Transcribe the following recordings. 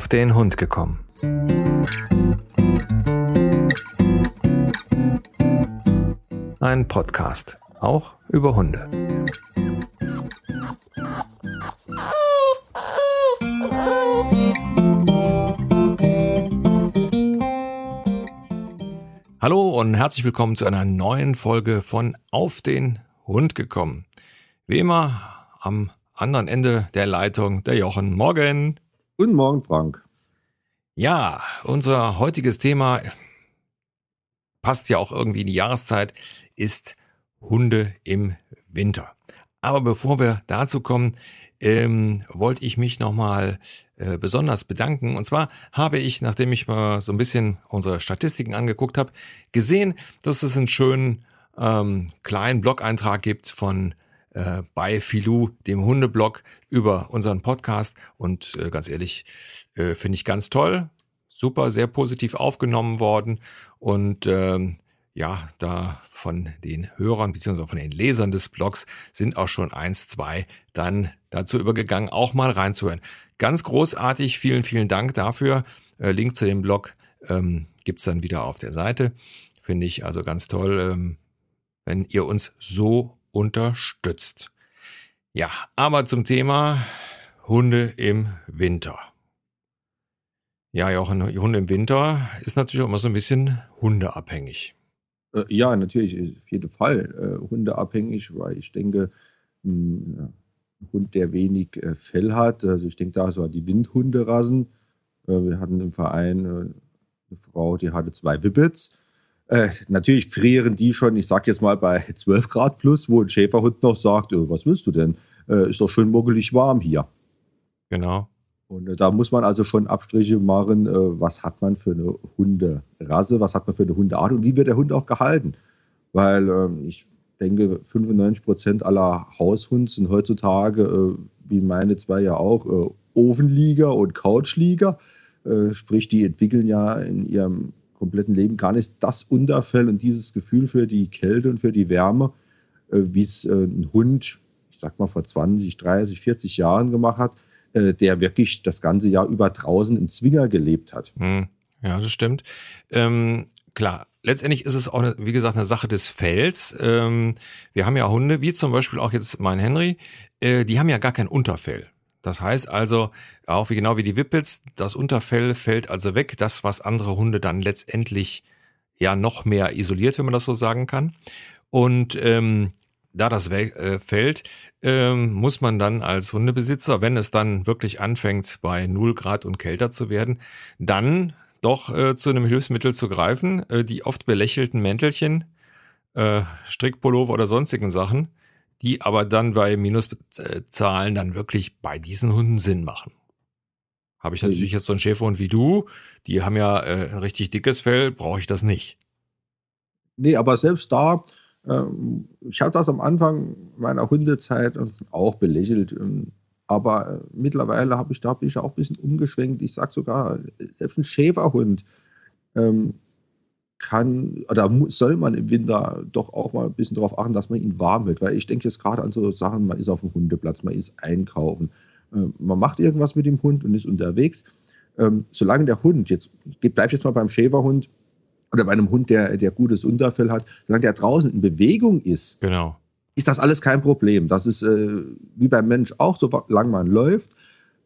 auf den Hund gekommen. Ein Podcast, auch über Hunde. Hallo und herzlich willkommen zu einer neuen Folge von Auf den Hund gekommen. Wie immer am anderen Ende der Leitung der Jochen. Morgen. Guten Morgen, Frank. Ja, unser heutiges Thema passt ja auch irgendwie in die Jahreszeit, ist Hunde im Winter. Aber bevor wir dazu kommen, ähm, wollte ich mich nochmal äh, besonders bedanken. Und zwar habe ich, nachdem ich mal so ein bisschen unsere Statistiken angeguckt habe, gesehen, dass es einen schönen ähm, kleinen Blog-Eintrag gibt von äh, bei Filou, dem Hundeblog, über unseren Podcast. Und äh, ganz ehrlich, äh, finde ich ganz toll. Super, sehr positiv aufgenommen worden. Und ähm, ja, da von den Hörern bzw. von den Lesern des Blogs sind auch schon eins, zwei dann dazu übergegangen, auch mal reinzuhören. Ganz großartig, vielen, vielen Dank dafür. Äh, Link zu dem Blog ähm, gibt dann wieder auf der Seite. Finde ich also ganz toll, ähm, wenn ihr uns so unterstützt. Ja, aber zum Thema Hunde im Winter. Ja, Jochen, Hunde im Winter ist natürlich auch immer so ein bisschen hundeabhängig. Äh, ja, natürlich, auf jeden Fall äh, hundeabhängig, weil ich denke, ein Hund, der wenig äh, Fell hat, also ich denke da so an die Windhunderassen. Wir hatten im Verein eine Frau, die hatte zwei Wippets äh, natürlich frieren die schon, ich sag jetzt mal bei 12 Grad plus, wo ein Schäferhund noch sagt, oh, was willst du denn? Äh, ist doch schön muggelig warm hier. Genau. Und äh, da muss man also schon Abstriche machen, äh, was hat man für eine Hunderasse, was hat man für eine Hundeart und wie wird der Hund auch gehalten. Weil ähm, ich denke, 95 Prozent aller Haushunde sind heutzutage, wie meine zwei ja auch, Ofenlieger und Couchlieger. sprich, die entwickeln ja in ihrem kompletten Leben gar nicht das Unterfell und dieses Gefühl für die Kälte und für die Wärme, äh, wie es äh, ein Hund, ich sag mal vor 20, 30, 40 Jahren gemacht hat, äh, der wirklich das ganze Jahr über draußen im Zwinger gelebt hat. Hm. Ja, das stimmt. Ähm, klar, letztendlich ist es auch, wie gesagt, eine Sache des Fells. Ähm, wir haben ja Hunde, wie zum Beispiel auch jetzt mein Henry, die haben ja gar kein Unterfell. Das heißt also, auch wie genau wie die Wippels, das Unterfell fällt also weg, das, was andere Hunde dann letztendlich ja noch mehr isoliert, wenn man das so sagen kann. Und ähm, da das äh, ähm, muss man dann als Hundebesitzer, wenn es dann wirklich anfängt, bei 0 Grad und kälter zu werden, dann doch äh, zu einem Hilfsmittel zu greifen. Äh, die oft belächelten Mäntelchen, äh, Strickpullover oder sonstigen Sachen, die aber dann bei Minuszahlen dann wirklich bei diesen Hunden Sinn machen. Habe ich natürlich jetzt so einen Schäferhund wie du, die haben ja äh, ein richtig dickes Fell, brauche ich das nicht. Nee, aber selbst da, ähm, ich habe das am Anfang meiner Hundezeit auch belächelt. Ähm, aber äh, mittlerweile habe ich da bin ich auch ein bisschen umgeschwenkt. Ich sage sogar, selbst ein Schäferhund ähm, kann oder soll man im Winter doch auch mal ein bisschen darauf achten, dass man ihn warm hält. Weil ich denke jetzt gerade an so Sachen, man ist auf dem Hundeplatz, man ist einkaufen, äh, man macht irgendwas mit dem Hund und ist unterwegs. Ähm, solange der Hund, jetzt bleibt jetzt mal beim Schäferhund oder bei einem Hund, der, der gutes Unterfell hat, solange der draußen in Bewegung ist, genau. ist das alles kein Problem. Das ist äh, wie beim Mensch auch, solange man läuft,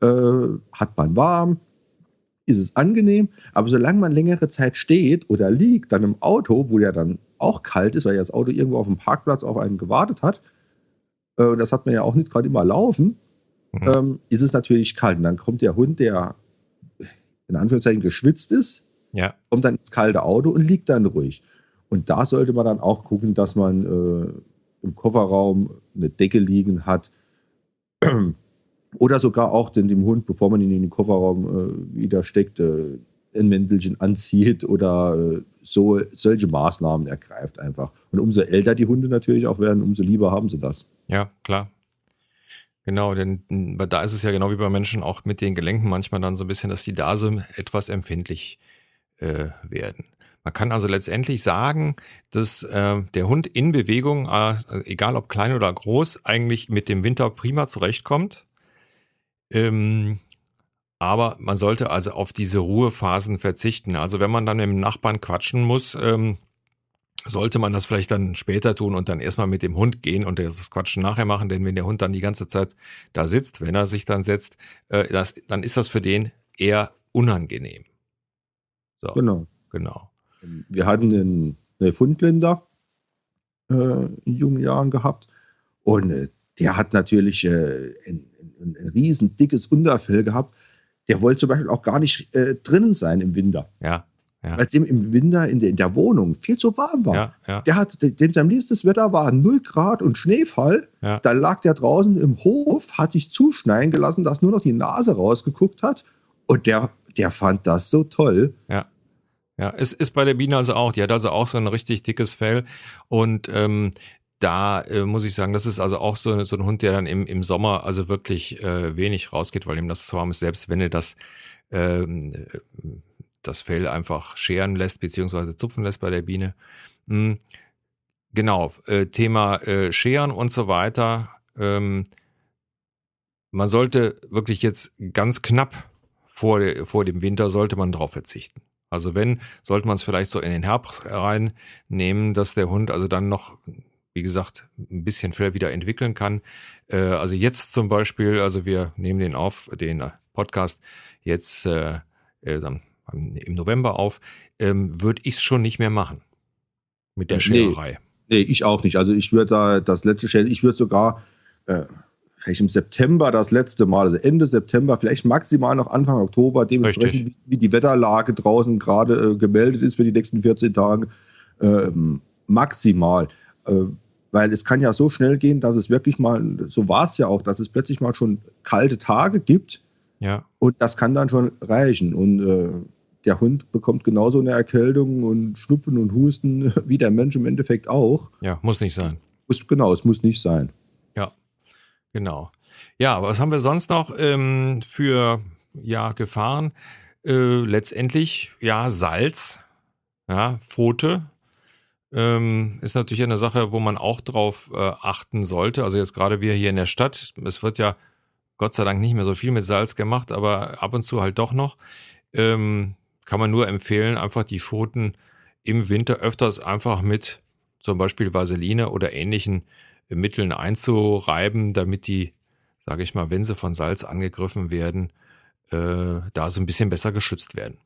äh, hat man warm, ist es angenehm, aber solange man längere Zeit steht oder liegt, dann im Auto, wo der dann auch kalt ist, weil ja das Auto irgendwo auf dem Parkplatz auf einen gewartet hat, äh, das hat man ja auch nicht gerade immer laufen, mhm. ähm, ist es natürlich kalt. Und dann kommt der Hund, der in Anführungszeichen geschwitzt ist, ja. kommt dann ins kalte Auto und liegt dann ruhig. Und da sollte man dann auch gucken, dass man äh, im Kofferraum eine Decke liegen hat, oder sogar auch den, dem Hund, bevor man ihn in den Kofferraum äh, wieder steckt, äh, ein Mäntelchen anzieht oder äh, so solche Maßnahmen ergreift einfach. Und umso älter die Hunde natürlich auch werden, umso lieber haben sie das. Ja, klar. Genau, denn da ist es ja genau wie bei Menschen auch mit den Gelenken manchmal dann so ein bisschen, dass die Dase etwas empfindlich äh, werden. Man kann also letztendlich sagen, dass äh, der Hund in Bewegung, äh, egal ob klein oder groß, eigentlich mit dem Winter prima zurechtkommt ähm, Aber man sollte also auf diese Ruhephasen verzichten. Also wenn man dann mit dem Nachbarn quatschen muss, ähm, sollte man das vielleicht dann später tun und dann erstmal mit dem Hund gehen und das Quatschen nachher machen, denn wenn der Hund dann die ganze Zeit da sitzt, wenn er sich dann setzt, äh, das, dann ist das für den eher unangenehm. So, genau. Genau. Wir hatten einen, einen Fundländer äh, in jungen Jahren gehabt und äh, der hat natürlich äh, ein, ein, riesen dickes Unterfell gehabt. Der wollte zum Beispiel auch gar nicht äh, drinnen sein im Winter. Ja. Ja. Weil es ihm im Winter in der, in der Wohnung viel zu warm war. Ja, ja. Der hat, dem sein liebstes Wetter war 0 Grad und Schneefall. Ja. Da lag der draußen im Hof, hat sich zuschneien gelassen, dass nur noch die Nase rausgeguckt hat. Und der, der fand das so toll. Ja. Ja, es ist bei der Biene also auch. Die hat also auch so ein richtig dickes Fell. Und ähm, da äh, muss ich sagen, das ist also auch so, so ein Hund, der dann im, im Sommer also wirklich äh, wenig rausgeht, weil ihm das so warm ist, selbst wenn er das ähm, das Fell einfach scheren lässt, beziehungsweise zupfen lässt bei der Biene. Hm, genau, äh, Thema äh, Scheren und so weiter. Ähm, man sollte wirklich jetzt ganz knapp vor, vor dem Winter sollte man darauf verzichten. Also wenn, sollte man es vielleicht so in den Herbst reinnehmen, dass der Hund also dann noch, wie gesagt, ein bisschen Fell wieder entwickeln kann. Äh, also jetzt zum Beispiel, also wir nehmen den auf, den Podcast jetzt äh, äh im November auf, ähm, würde ich es schon nicht mehr machen. Mit der Schererei. Nee, nee, ich auch nicht. Also ich würde da das letzte Scheren, ich würde sogar äh, vielleicht im September das letzte Mal, also Ende September, vielleicht maximal noch Anfang Oktober, dementsprechend, wie, wie, die Wetterlage draußen gerade äh, gemeldet ist für die nächsten 14 Tage, äh, maximal. Weil es kann ja so schnell gehen, dass es wirklich mal, so war es ja auch, dass es plötzlich mal schon kalte Tage gibt. Ja. Und das kann dann schon reichen. Und äh, der Hund bekommt genauso eine Erkältung und Schnupfen und Husten wie der Mensch im Endeffekt auch. Ja, muss nicht sein. Muss, genau, es muss nicht sein. Ja, genau. Ja, was haben wir sonst noch ähm, für ja, Gefahren? Äh, letztendlich, ja, Salz, ja, Pfote. Ähm, ist natürlich eine Sache, wo man auch drauf äh, achten sollte. Also jetzt gerade wir hier in der Stadt, es wird ja Gott sei Dank nicht mehr so viel mit Salz gemacht, aber ab und zu halt doch noch. Ähm, kann man nur empfehlen, einfach die Pfoten im Winter öfters einfach mit zum Beispiel Vaseline oder ähnlichen Mitteln einzureiben, damit die, sage ich mal, wenn sie von Salz angegriffen werden, äh, da so ein bisschen besser geschützt werden.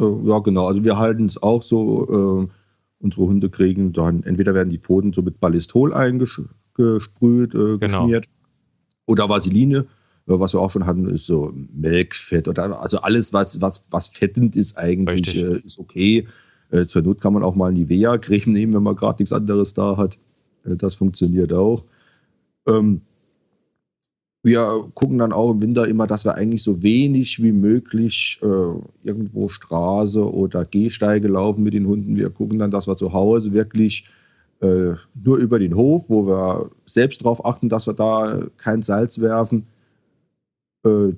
Äh, ja, genau. Also wir halten es auch so, äh, unsere Hunde kriegen dann, entweder werden die Pfoten so mit Ballistol eingesprüht, äh, genau. geschmiert oder Vaseline was wir auch schon hatten, ist so Melkfett oder also alles, was, was, was fettend ist, eigentlich äh, ist okay. Äh, zur Not kann man auch mal Nivea-Creme nehmen, wenn man gerade nichts anderes da hat. Äh, das funktioniert auch. Ähm, wir gucken dann auch im Winter immer, dass wir eigentlich so wenig wie möglich äh, irgendwo Straße oder Gehsteige laufen mit den Hunden. Wir gucken dann, dass wir zu Hause wirklich äh, nur über den Hof, wo wir selbst darauf achten, dass wir da kein Salz werfen, äh,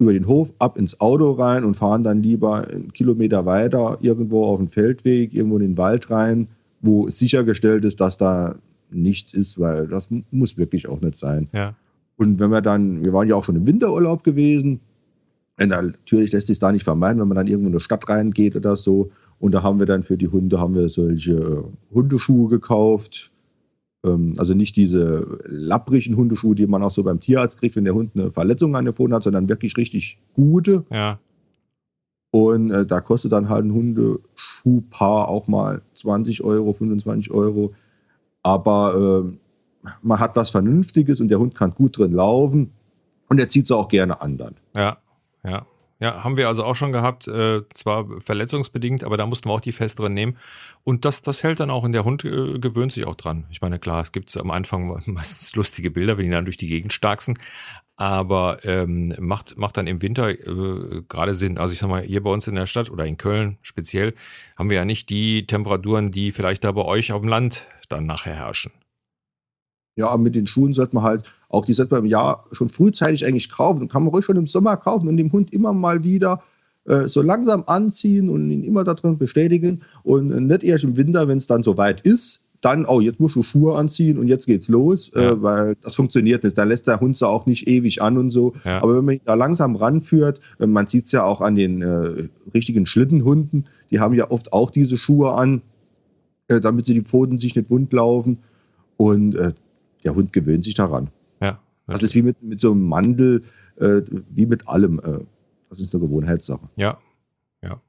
über den Hof ab ins Auto rein und fahren dann lieber einen Kilometer weiter irgendwo auf den Feldweg, irgendwo in den Wald rein, wo sichergestellt ist, dass da nichts ist, weil das muss wirklich auch nicht sein. Ja. Und wenn wir dann, wir waren ja auch schon im Winterurlaub gewesen, und natürlich lässt sich da nicht vermeiden, wenn man dann irgendwo in eine Stadt reingeht oder so. Und da haben wir dann für die Hunde haben wir solche äh, Hundeschuhe gekauft, ähm, also nicht diese lapprigen Hundeschuhe, die man auch so beim Tierarzt kriegt, wenn der Hund eine Verletzung an der Pfote hat, sondern wirklich richtig gute. Ja. Und äh, da kostet dann halt ein Hundeschuhpaar auch mal 20 Euro, 25 Euro. Aber äh, man hat was Vernünftiges und der Hund kann gut drin laufen und er zieht es auch gerne an dann. Ja, ja. Ja, haben wir also auch schon gehabt, äh, zwar verletzungsbedingt, aber da mussten wir auch die festeren nehmen. Und das, das hält dann auch und der Hund äh, gewöhnt sich auch dran. Ich meine, klar, es gibt am Anfang meistens lustige Bilder, wenn die dann durch die Gegend starksen, aber ähm, macht, macht dann im Winter äh, gerade Sinn. Also ich sag mal, hier bei uns in der Stadt oder in Köln speziell haben wir ja nicht die Temperaturen, die vielleicht da bei euch auf dem Land dann nachher herrschen. Ja, mit den Schuhen sollte man halt, auch die sollte man im Jahr schon frühzeitig eigentlich kaufen. Und kann man ruhig schon im Sommer kaufen und dem Hund immer mal wieder äh, so langsam anziehen und ihn immer darin bestätigen. Und nicht erst im Winter, wenn es dann soweit ist, dann, oh, jetzt musst du Schuhe anziehen und jetzt geht's los, äh, ja. äh, weil das funktioniert nicht. Da lässt der Hund sie auch nicht ewig an und so. Ja. Aber wenn man ihn da langsam ranführt, äh, man sieht's ja auch an den äh, richtigen Schlittenhunden, die haben ja oft auch diese Schuhe an, äh, damit sie die Pfoten sich nicht wund laufen. Und äh, der Hund gewöhnt sich daran. Ja. Das, das ist wie mit, mit so einem Mandel, wie mit allem. das ist eine Gewohnheitssache. Ja, ja.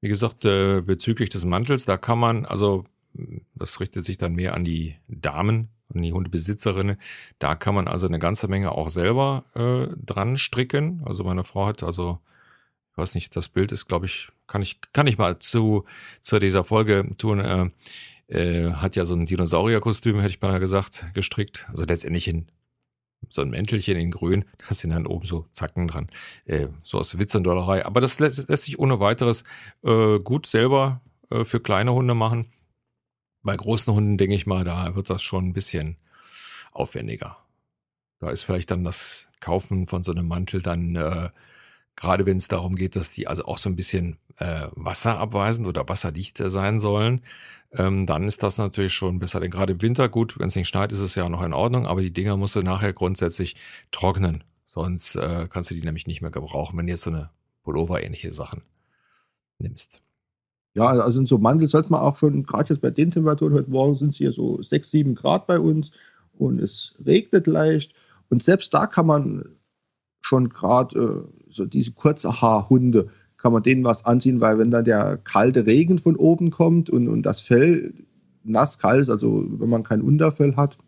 Wie gesagt, bezüglich des Mantels, da kann man, also das richtet sich dann mehr an die Damen, an die Hundebesitzerinnen. Da kann man also eine ganze Menge auch selber äh, dran stricken. Also meine Frau hat also, ich weiß nicht, das Bild ist, glaube ich, kann ich, kann ich mal zu, zu dieser Folge tun. Äh, äh, hat ja so ein Dinosaurierkostüm, hätte ich beinahe gesagt, gestrickt. Also letztendlich in so ein Mäntelchen in grün, da sind dann oben so Zacken dran. Äh, so aus Witz und Dollerei. Aber das lässt, lässt sich ohne weiteres äh, gut selber äh, für kleine Hunde machen. Bei großen Hunden, denke ich mal, da wird das schon ein bisschen aufwendiger. Da ist vielleicht dann das Kaufen von so einem Mantel dann, äh, gerade wenn es darum geht, dass die also auch so ein bisschen äh, wasserabweisend oder wasserdicht sein sollen, ähm, dann ist das natürlich schon besser. Denn gerade im Winter, gut, wenn es nicht schneit, ist es ja noch in Ordnung, aber die Dinger musst du nachher grundsätzlich trocknen. Sonst äh, kannst du die nämlich nicht mehr gebrauchen, wenn du jetzt so eine Pullover-ähnliche Sachen nimmst. Ja, also in so Mandel sollte man auch schon, gerade jetzt bei den Temperaturen, heute Morgen sind es hier so 6, 7 Grad bei uns und es regnet leicht. Und selbst da kann man schon gerade äh, so diese kurze Haarhunde, kann man denen was anziehen, weil wenn dann der kalte Regen von oben kommt und, und das Fell nass kalt ist, also wenn man kein Unterfell hat,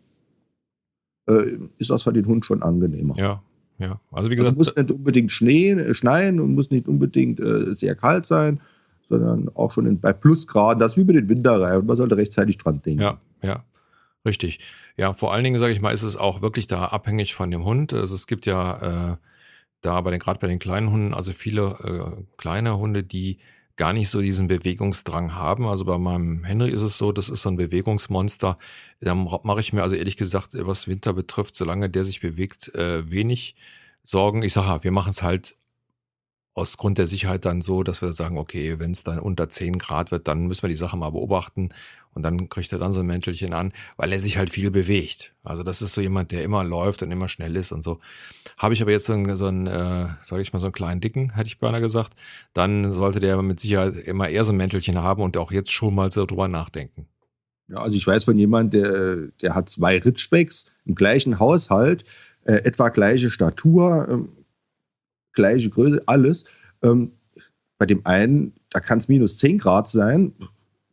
äh, ist das für den Hund schon angenehmer. Ja, ja. Also wie gesagt, also muss nicht unbedingt Schnee, äh, schneien und muss nicht unbedingt äh, sehr kalt sein sondern auch schon in, bei Plusgraden. Das ist wie mit den Winterreifen. Man sollte rechtzeitig dran denken. Ja, ja. Richtig. Ja, vor allen Dingen, sage ich mal, ist es auch wirklich da abhängig von dem Hund. Also es gibt ja äh, da bei den, gerade bei den kleinen Hunden, also viele äh, kleine Hunde, die gar nicht so diesen Bewegungsdrang haben. Also bei meinem Henry ist es so, das ist so ein Bewegungsmonster. Da mache ich mir also ehrlich gesagt, was Winter betrifft, solange der sich bewegt, äh, wenig Sorgen. Ich sage, wir machen es halt aus Grund der Sicherheit dann so, dass wir sagen, okay, wenn es dann unter 10 Grad wird, dann müssen wir die Sache mal beobachten und dann kriegt er dann so ein Mäntelchen an, weil er sich halt viel bewegt. Also das ist so jemand, der immer läuft und immer schnell ist und so. Habe ich aber jetzt so einen, so einen äh, sage ich mal, so einen kleinen Dicken, hätte ich beinahe gesagt, dann sollte der mit Sicherheit immer eher so ein Mäntelchen haben und auch jetzt schon mal so drüber nachdenken. Ja, also ich weiß von jemandem, der, der hat zwei Ritschbecks im gleichen Haushalt, äh, etwa gleiche Statur, ähm, gleiche Größe, alles. Ähm, bei dem einen, da kann es minus 10 Grad sein.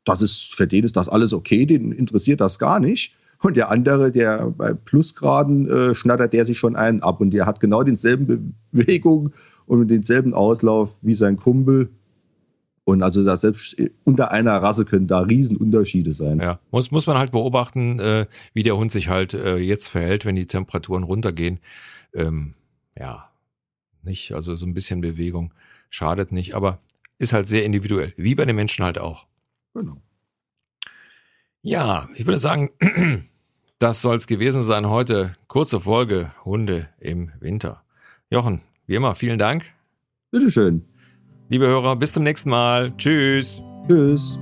Das ist, für den ist das alles okay, den interessiert das gar nicht. Und der andere, der bei Plusgraden äh, schnattert der sich schon einen ab und der hat genau denselben Bewegung und denselben Auslauf wie sein Kumpel. Und also da selbst unter einer Rasse können da Riesenunterschiede sein. Ja, muss, muss man halt beobachten, äh, wie der Hund sich halt äh, jetzt verhält, wenn die Temperaturen runtergehen. Ähm, ja, nicht? Also so ein bisschen Bewegung schadet nicht, aber ist halt sehr individuell, wie bei den Menschen halt auch. Genau. Ja, ich würde sagen, das soll es gewesen sein heute. Kurze Folge Hunde im Winter. Jochen, wie immer, vielen Dank. Bitteschön. Liebe Hörer, bis zum nächsten Mal. Tschüss. Tschüss.